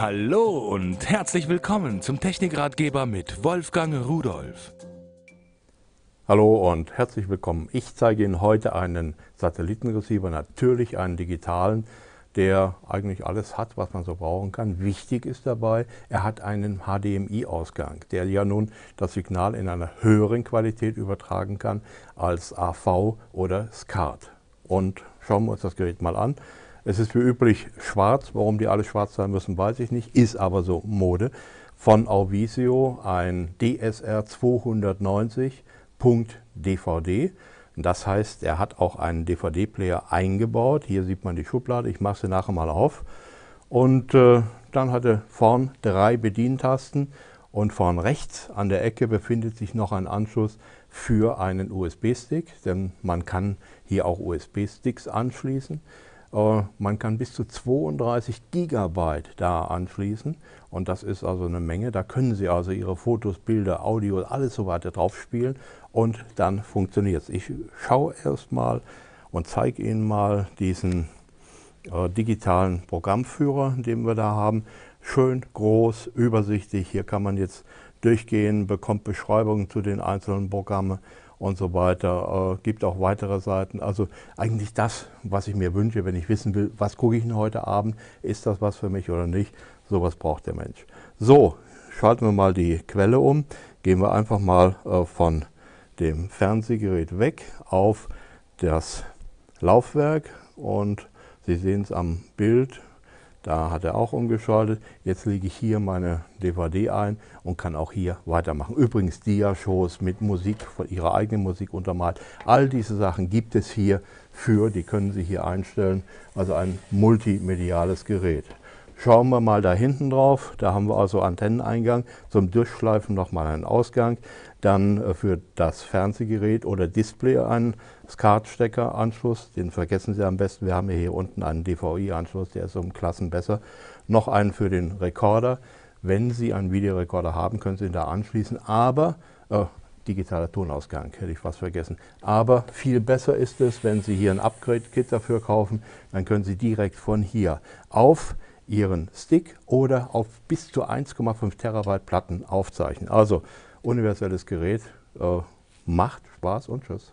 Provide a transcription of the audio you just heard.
Hallo und herzlich willkommen zum Technikratgeber mit Wolfgang Rudolf. Hallo und herzlich willkommen. Ich zeige Ihnen heute einen Satellitenreceiver, natürlich einen digitalen, der eigentlich alles hat, was man so brauchen kann. Wichtig ist dabei, er hat einen HDMI-Ausgang, der ja nun das Signal in einer höheren Qualität übertragen kann als AV oder SCART. Und schauen wir uns das Gerät mal an. Es ist wie üblich schwarz. Warum die alle schwarz sein müssen, weiß ich nicht. Ist aber so Mode. Von Auvisio ein DSR 290.dvd. Das heißt, er hat auch einen DVD-Player eingebaut. Hier sieht man die Schublade. Ich mache sie nachher mal auf. Und äh, dann hat er vorn drei Bedientasten und vorn rechts an der Ecke befindet sich noch ein Anschluss für einen USB-Stick, denn man kann hier auch USB-Sticks anschließen. Äh, man kann bis zu 32 Gigabyte da anschließen und das ist also eine Menge. Da können Sie also Ihre Fotos, Bilder, Audio, alles so weiter drauf spielen und dann funktioniert es. Ich schaue erstmal und zeige Ihnen mal diesen äh, digitalen Programmführer, den wir da haben. Schön groß, übersichtlich. Hier kann man jetzt durchgehen, bekommt Beschreibungen zu den einzelnen Programmen und so weiter. Äh, gibt auch weitere Seiten. Also eigentlich das, was ich mir wünsche, wenn ich wissen will, was gucke ich denn heute Abend, ist das was für mich oder nicht. Sowas braucht der Mensch. So, schalten wir mal die Quelle um. Gehen wir einfach mal äh, von dem Fernsehgerät weg auf das Laufwerk und Sie sehen es am Bild, da hat er auch umgeschaltet. Jetzt lege ich hier meine DVD ein und kann auch hier weitermachen. Übrigens Dia-Shows mit Musik, von Ihrer eigenen Musik untermalt. All diese Sachen gibt es hier für, die können Sie hier einstellen. Also ein multimediales Gerät. Schauen wir mal da hinten drauf. Da haben wir also Antenneneingang. Zum Durchschleifen nochmal einen Ausgang. Dann äh, für das Fernsehgerät oder Display einen SCART-Stecker-Anschluss. Den vergessen Sie am besten. Wir haben hier unten einen DVI-Anschluss, der ist um Klassen besser. Noch einen für den Rekorder. Wenn Sie einen Videorekorder haben, können Sie ihn da anschließen. Aber äh, digitaler Tonausgang, hätte ich fast vergessen. Aber viel besser ist es, wenn Sie hier ein Upgrade-Kit dafür kaufen, dann können Sie direkt von hier auf Ihren Stick oder auf bis zu 1,5 Terabyte Platten aufzeichnen. Also universelles Gerät, äh, macht Spaß und Tschüss.